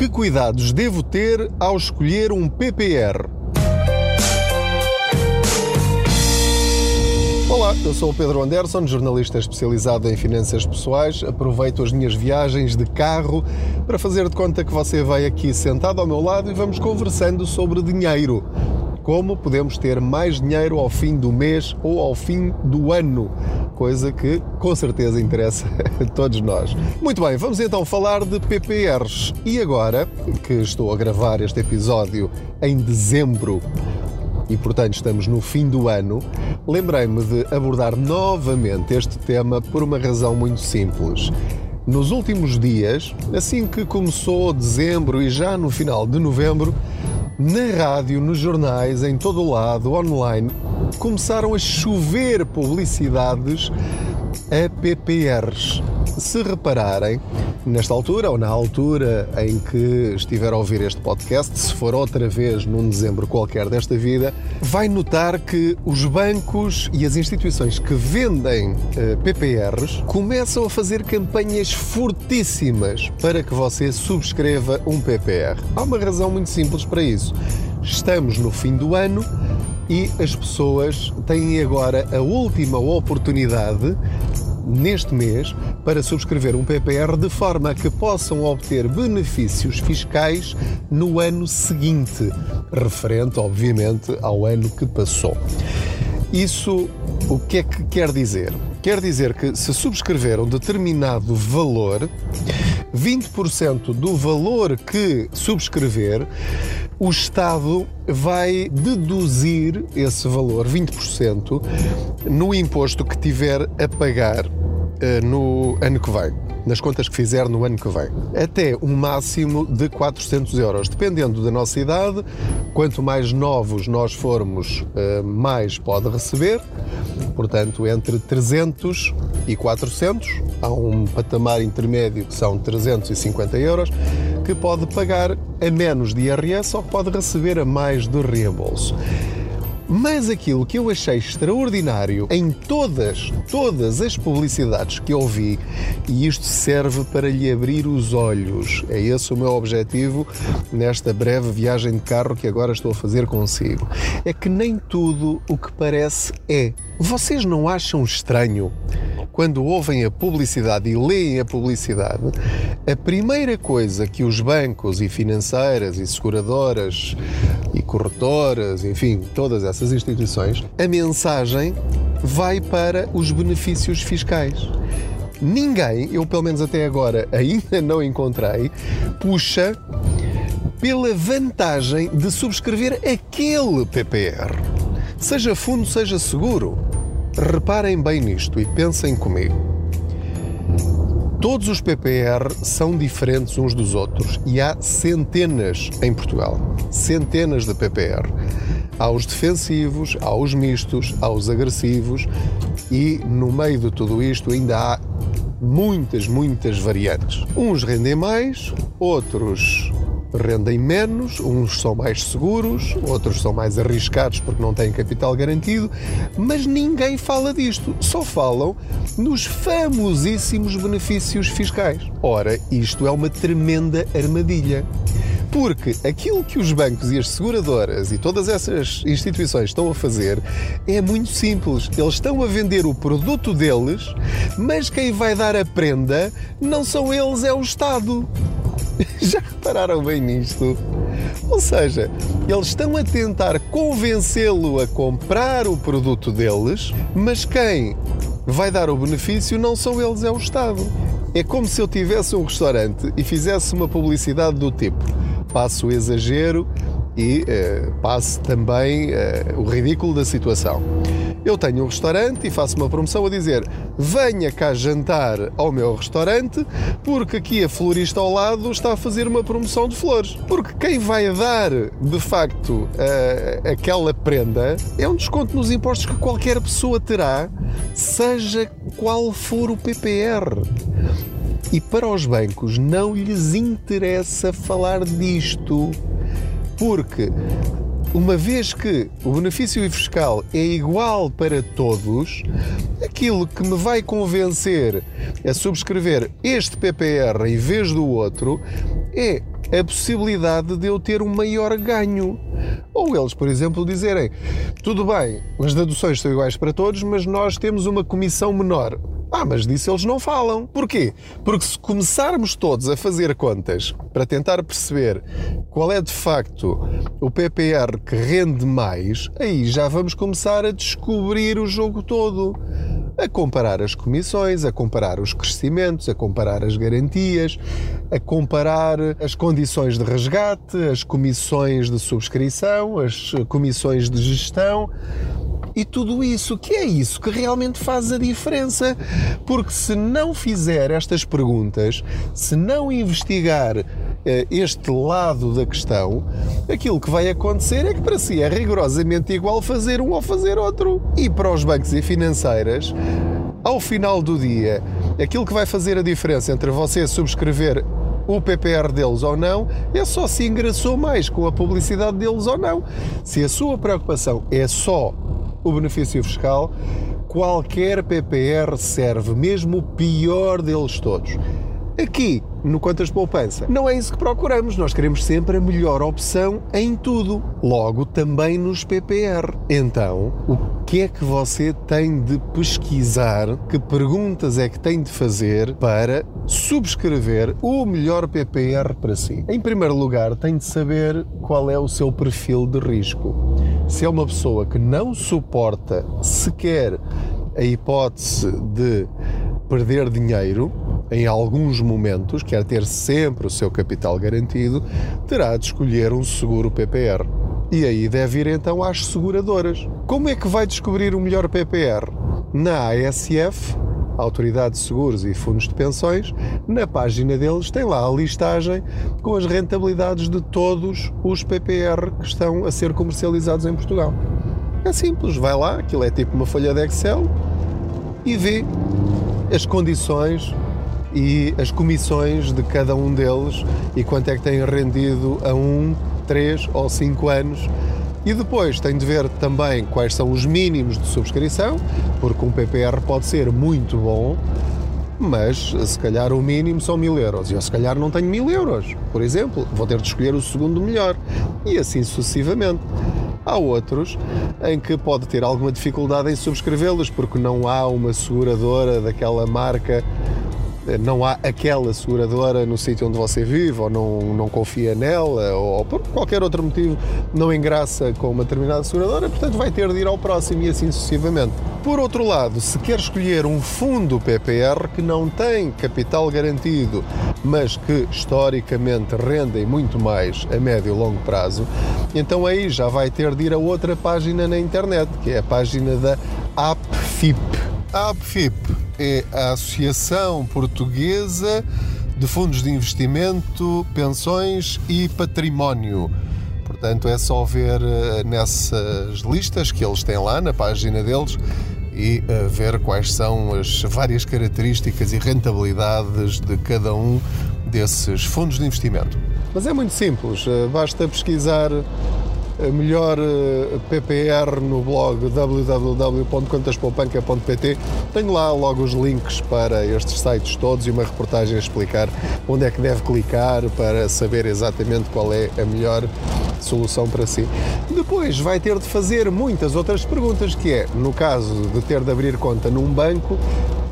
Que cuidados devo ter ao escolher um PPR? Olá, eu sou o Pedro Anderson, jornalista especializado em finanças pessoais. Aproveito as minhas viagens de carro para fazer de conta que você vai aqui sentado ao meu lado e vamos conversando sobre dinheiro. Como podemos ter mais dinheiro ao fim do mês ou ao fim do ano? Coisa que com certeza interessa a todos nós. Muito bem, vamos então falar de PPRs. E agora que estou a gravar este episódio em dezembro e, portanto, estamos no fim do ano, lembrei-me de abordar novamente este tema por uma razão muito simples. Nos últimos dias, assim que começou dezembro e já no final de novembro, na rádio, nos jornais, em todo o lado, online, começaram a chover publicidades a PPRs. Se repararem, nesta altura ou na altura em que estiver a ouvir este podcast, se for outra vez num dezembro qualquer desta vida, vai notar que os bancos e as instituições que vendem eh, PPRs começam a fazer campanhas fortíssimas para que você subscreva um PPR. Há uma razão muito simples para isso. Estamos no fim do ano e as pessoas têm agora a última oportunidade neste mês para subscrever um PPR de forma que possam obter benefícios fiscais no ano seguinte, referente, obviamente, ao ano que passou. Isso o que é que quer dizer? Quer dizer que se subscrever um determinado valor, 20% do valor que subscrever, o Estado vai deduzir esse valor, 20%, no imposto que tiver a pagar uh, no ano que vem nas contas que fizer no ano que vem. Até um máximo de 400 euros, dependendo da nossa idade. Quanto mais novos nós formos, uh, mais pode receber. Portanto, entre 300 e 400, há um patamar intermédio que são 350 euros, que pode pagar a menos de IRS ou que pode receber a mais de reembolso. Mas aquilo que eu achei extraordinário em todas, todas as publicidades que eu vi, e isto serve para lhe abrir os olhos, é esse o meu objetivo nesta breve viagem de carro que agora estou a fazer consigo, é que nem tudo o que parece é. Vocês não acham estranho quando ouvem a publicidade e leem a publicidade, a primeira coisa que os bancos e financeiras e seguradoras e corretoras, enfim, todas essas instituições, a mensagem vai para os benefícios fiscais. Ninguém, eu pelo menos até agora ainda não encontrei, puxa pela vantagem de subscrever aquele PPR. Seja fundo, seja seguro. Reparem bem nisto e pensem comigo. Todos os PPR são diferentes uns dos outros e há centenas em Portugal. Centenas de PPR. Há os defensivos, há os mistos, há os agressivos e no meio de tudo isto ainda há muitas, muitas variantes. Uns rendem mais, outros rendem menos, uns são mais seguros, outros são mais arriscados porque não têm capital garantido, mas ninguém fala disto, só falam nos famosíssimos benefícios fiscais. Ora, isto é uma tremenda armadilha. Porque aquilo que os bancos e as seguradoras e todas essas instituições estão a fazer é muito simples. Eles estão a vender o produto deles, mas quem vai dar a prenda não são eles, é o Estado. Já repararam bem nisto? Ou seja, eles estão a tentar convencê-lo a comprar o produto deles, mas quem vai dar o benefício não são eles, é o Estado. É como se eu tivesse um restaurante e fizesse uma publicidade do tipo: passo o exagero e uh, passo também uh, o ridículo da situação. Eu tenho um restaurante e faço uma promoção a dizer: venha cá jantar ao meu restaurante, porque aqui a florista ao lado está a fazer uma promoção de flores. Porque quem vai dar de facto uh, aquela prenda é um desconto nos impostos que qualquer pessoa terá, seja qual for o PPR. E para os bancos não lhes interessa falar disto, porque uma vez que o benefício fiscal é igual para todos, aquilo que me vai convencer a subscrever este PPR em vez do outro é a possibilidade de eu ter um maior ganho. Ou eles, por exemplo, dizerem: tudo bem, as deduções são iguais para todos, mas nós temos uma comissão menor. Ah, mas disso eles não falam. Porquê? Porque se começarmos todos a fazer contas para tentar perceber qual é de facto o PPR que rende mais, aí já vamos começar a descobrir o jogo todo. A comparar as comissões, a comparar os crescimentos, a comparar as garantias, a comparar as condições de resgate, as comissões de subscrição, as comissões de gestão e tudo isso, que é isso que realmente faz a diferença. Porque se não fizer estas perguntas, se não investigar eh, este lado da questão, aquilo que vai acontecer é que para si é rigorosamente igual fazer um ou fazer outro. E para os bancos e financeiras, ao final do dia, aquilo que vai fazer a diferença entre você subscrever o PPR deles ou não, é só se ingressou mais com a publicidade deles ou não. Se a sua preocupação é só o benefício fiscal, qualquer PPR serve, mesmo o pior deles todos. Aqui, no Contas de Poupança, não é isso que procuramos. Nós queremos sempre a melhor opção em tudo. Logo, também nos PPR. Então, o que é que você tem de pesquisar? Que perguntas é que tem de fazer para subscrever o melhor PPR para si? Em primeiro lugar, tem de saber qual é o seu perfil de risco. Se é uma pessoa que não suporta sequer a hipótese de perder dinheiro, em alguns momentos, quer ter sempre o seu capital garantido, terá de escolher um seguro PPR. E aí deve ir então às seguradoras. Como é que vai descobrir o melhor PPR? Na ASF, Autoridade de Seguros e Fundos de Pensões, na página deles tem lá a listagem com as rentabilidades de todos os PPR que estão a ser comercializados em Portugal. É simples, vai lá, aquilo é tipo uma folha de Excel e vê as condições e as comissões de cada um deles e quanto é que têm rendido a um, três ou cinco anos. E depois tem de ver também quais são os mínimos de subscrição, porque um PPR pode ser muito bom, mas se calhar o mínimo são mil euros. Eu se calhar não tenho mil euros, por exemplo, vou ter de escolher o segundo melhor. E assim sucessivamente. Há outros em que pode ter alguma dificuldade em subscrevê-los, porque não há uma seguradora daquela marca não há aquela seguradora no sítio onde você vive, ou não, não confia nela, ou por qualquer outro motivo não engraça com uma determinada seguradora, portanto vai ter de ir ao próximo e assim sucessivamente. Por outro lado, se quer escolher um fundo PPR que não tem capital garantido, mas que historicamente rendem muito mais a médio e longo prazo, então aí já vai ter de ir a outra página na internet, que é a página da APFIP. APFIP é a Associação Portuguesa de Fundos de Investimento, Pensões e Património. Portanto, é só ver eh, nessas listas que eles têm lá na página deles e eh, ver quais são as várias características e rentabilidades de cada um desses fundos de investimento. Mas é muito simples, eh, basta pesquisar melhor eh, PPR no blog www.contaspoupanca.pt. Tenho lá logo os links para estes sites todos e uma reportagem a explicar onde é que deve clicar para saber exatamente qual é a melhor solução para si. Depois vai ter de fazer muitas outras perguntas, que é, no caso de ter de abrir conta num banco,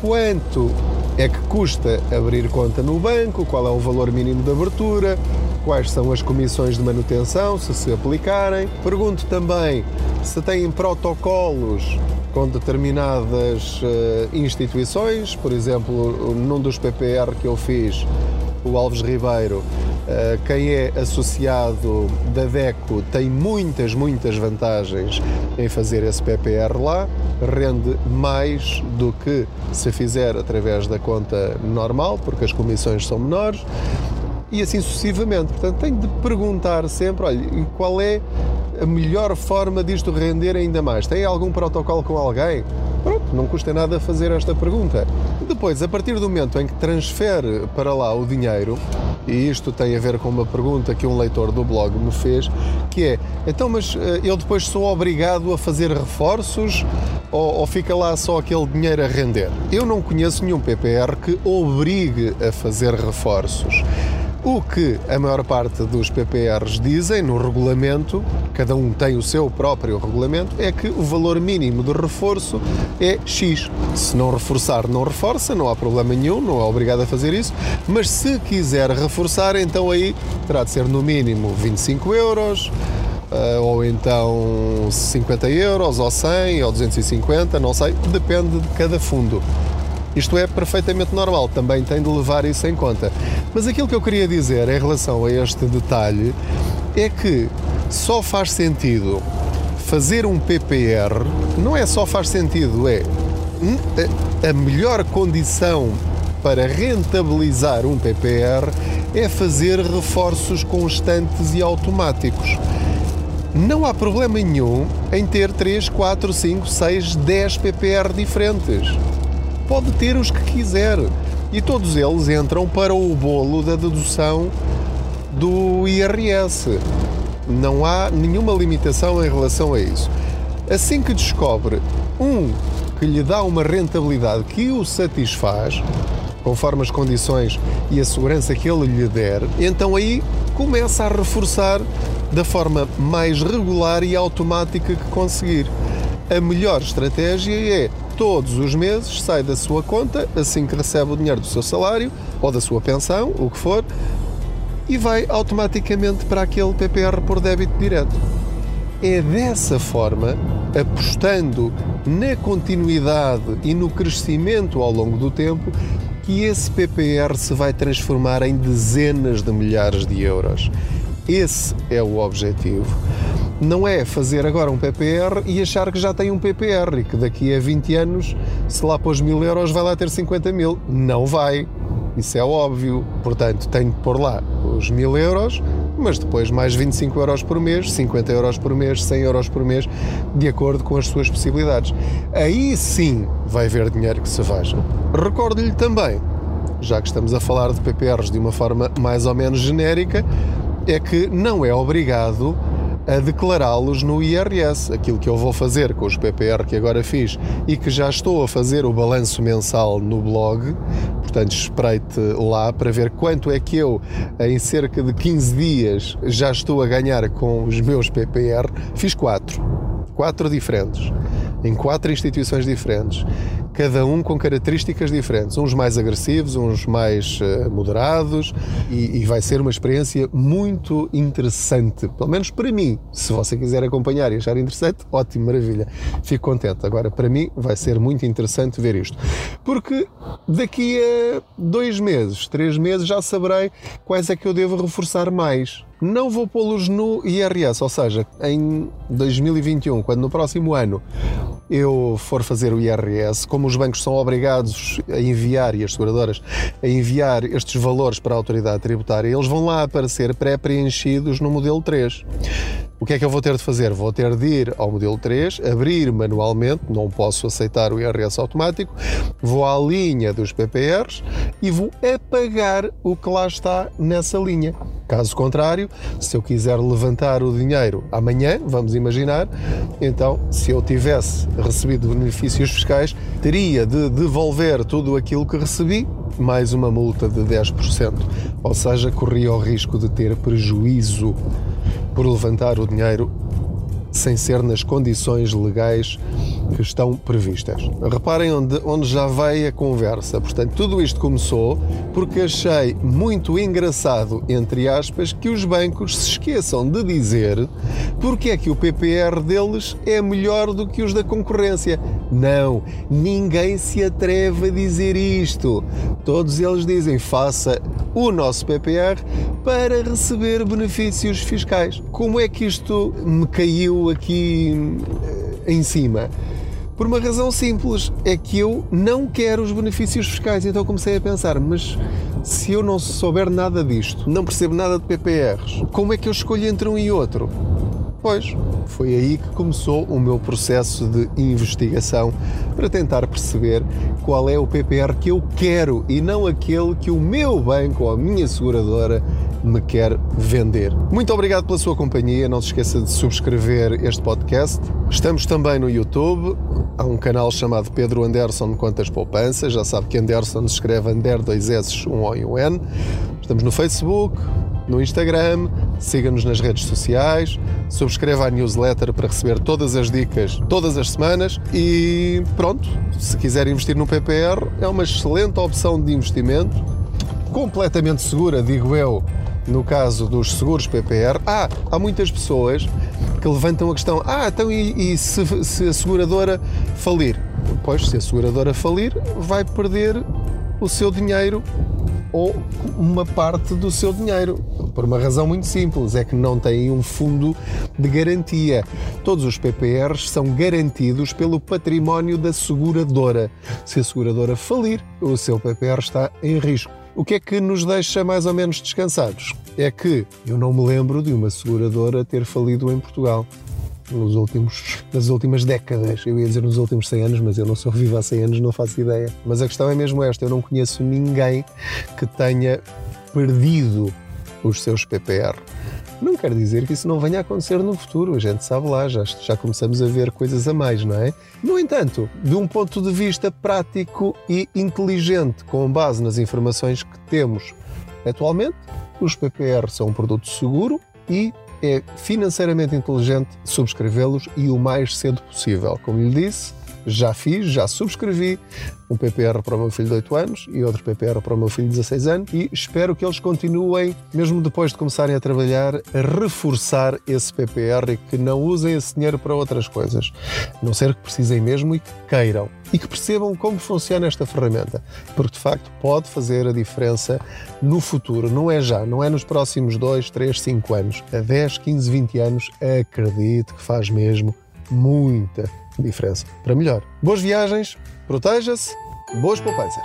quanto é que custa abrir conta no banco, qual é o valor mínimo de abertura, quais são as comissões de manutenção, se se aplicarem. Pergunto também se têm protocolos com determinadas uh, instituições, por exemplo, num dos PPR que eu fiz, o Alves Ribeiro, uh, quem é associado da DECO tem muitas, muitas vantagens em fazer esse PPR lá, rende mais do que se fizer através da conta normal, porque as comissões são menores e assim sucessivamente. Portanto, tenho de perguntar sempre: olha, qual é a melhor forma disto render ainda mais? Tem algum protocolo com alguém? Pronto, não custa nada fazer esta pergunta. Depois, a partir do momento em que transfere para lá o dinheiro, e isto tem a ver com uma pergunta que um leitor do blog me fez, que é, então, mas eh, eu depois sou obrigado a fazer reforços ou, ou fica lá só aquele dinheiro a render? Eu não conheço nenhum PPR que obrigue a fazer reforços. O que a maior parte dos PPRs dizem no regulamento, cada um tem o seu próprio regulamento, é que o valor mínimo de reforço é X. Se não reforçar, não reforça, não há problema nenhum, não é obrigado a fazer isso, mas se quiser reforçar, então aí terá de ser no mínimo 25 euros, eh, ou então 50 euros, ou 100, ou 250, não sei, depende de cada fundo. Isto é perfeitamente normal, também tem de levar isso em conta. Mas aquilo que eu queria dizer em relação a este detalhe é que só faz sentido fazer um PPR, não é só faz sentido, é a melhor condição para rentabilizar um PPR é fazer reforços constantes e automáticos. Não há problema nenhum em ter 3, 4, 5, 6, 10 PPR diferentes pode ter os que quiser. E todos eles entram para o bolo da dedução do IRS. Não há nenhuma limitação em relação a isso. Assim que descobre um que lhe dá uma rentabilidade que o satisfaz, conforme as condições e a segurança que ele lhe der, então aí começa a reforçar da forma mais regular e automática que conseguir. A melhor estratégia é todos os meses sai da sua conta, assim que recebe o dinheiro do seu salário ou da sua pensão, o que for, e vai automaticamente para aquele PPR por débito direto. É dessa forma, apostando na continuidade e no crescimento ao longo do tempo, que esse PPR se vai transformar em dezenas de milhares de euros. Esse é o objetivo não é fazer agora um PPR e achar que já tem um PPR e que daqui a 20 anos, se lá pôs mil euros, vai lá ter 50 mil. Não vai. Isso é óbvio. Portanto, tenho que pôr lá os mil euros, mas depois mais 25 euros por mês, 50 euros por mês, 100 euros por mês, de acordo com as suas possibilidades. Aí sim vai haver dinheiro que se veja. Recordo-lhe também, já que estamos a falar de PPRs de uma forma mais ou menos genérica, é que não é obrigado a declará-los no IRS. Aquilo que eu vou fazer com os PPR que agora fiz e que já estou a fazer o balanço mensal no blog, portanto espreite lá para ver quanto é que eu, em cerca de 15 dias, já estou a ganhar com os meus PPR. Fiz quatro, quatro diferentes, em quatro instituições diferentes cada um com características diferentes, uns mais agressivos, uns mais uh, moderados, e, e, vai ser uma experiência muito interessante, pelo menos para mim. Se você quiser acompanhar e achar interessante, ótimo, maravilha, fico contente. Agora, para mim, vai ser muito interessante ver isto, porque daqui a dois meses, três meses, já saberei quais é que eu devo reforçar mais não vou pô-los no IRS, ou seja, em 2021, quando no próximo ano eu for fazer o IRS, como os bancos são obrigados a enviar e as seguradoras a enviar estes valores para a autoridade tributária, eles vão lá aparecer pré-preenchidos no modelo 3. O que é que eu vou ter de fazer? Vou ter de ir ao modelo 3, abrir manualmente, não posso aceitar o IRS automático, vou à linha dos PPRs e vou apagar o que lá está nessa linha. Caso contrário, se eu quiser levantar o dinheiro amanhã, vamos imaginar, então se eu tivesse recebido benefícios fiscais, teria de devolver tudo aquilo que recebi, mais uma multa de 10%. Ou seja, corria o risco de ter prejuízo por levantar o dinheiro sem ser nas condições legais que estão previstas. Reparem onde, onde já veio a conversa. Portanto, tudo isto começou porque achei muito engraçado, entre aspas, que os bancos se esqueçam de dizer porque é que o PPR deles é melhor do que os da concorrência. Não, ninguém se atreve a dizer isto. Todos eles dizem faça o nosso PPR para receber benefícios fiscais. Como é que isto me caiu aqui eh, em cima? Por uma razão simples, é que eu não quero os benefícios fiscais. Então comecei a pensar, mas se eu não souber nada disto, não percebo nada de PPRs, como é que eu escolho entre um e outro? Pois, foi aí que começou o meu processo de investigação para tentar perceber qual é o PPR que eu quero e não aquele que o meu banco ou a minha seguradora me quer vender. Muito obrigado pela sua companhia. Não se esqueça de subscrever este podcast. Estamos também no YouTube. Há um canal chamado Pedro Anderson Quantas Poupanças. Já sabe que Anderson se escreve Ander, dois S, um O e um N. Estamos no Facebook, no Instagram, siga-nos nas redes sociais, subscreva a newsletter para receber todas as dicas todas as semanas e pronto, se quiser investir no PPR, é uma excelente opção de investimento, completamente segura, digo eu, no caso dos seguros PPR. Ah, há muitas pessoas que levantam a questão: ah, então e, e se, se a seguradora falir? Pois, se a seguradora falir, vai perder o seu dinheiro ou uma parte do seu dinheiro. Por uma razão muito simples, é que não têm um fundo de garantia. Todos os PPRs são garantidos pelo património da seguradora. Se a seguradora falir, o seu PPR está em risco. O que é que nos deixa mais ou menos descansados? É que eu não me lembro de uma seguradora ter falido em Portugal nos últimos, nas últimas décadas. Eu ia dizer nos últimos 100 anos, mas eu não sou vivo há 100 anos, não faço ideia. Mas a questão é mesmo esta: eu não conheço ninguém que tenha perdido os seus PPR. Não quer dizer que isso não venha a acontecer no futuro, a gente sabe lá, já, já começamos a ver coisas a mais, não é? No entanto, de um ponto de vista prático e inteligente, com base nas informações que temos atualmente, os PPR são um produto seguro e é financeiramente inteligente subscrevê-los e o mais cedo possível. Como lhe disse, já fiz, já subscrevi. Um PPR para o meu filho de 8 anos e outro PPR para o meu filho de 16 anos e espero que eles continuem, mesmo depois de começarem a trabalhar, a reforçar esse PPR e que não usem esse dinheiro para outras coisas. A não ser que precisem mesmo e que queiram. E que percebam como funciona esta ferramenta, porque de facto pode fazer a diferença no futuro, não é já, não é nos próximos 2, 3, 5 anos, a 10, 15, 20 anos, acredito que faz mesmo muita diferença para melhor. Boas viagens, proteja-se, boas poupanças.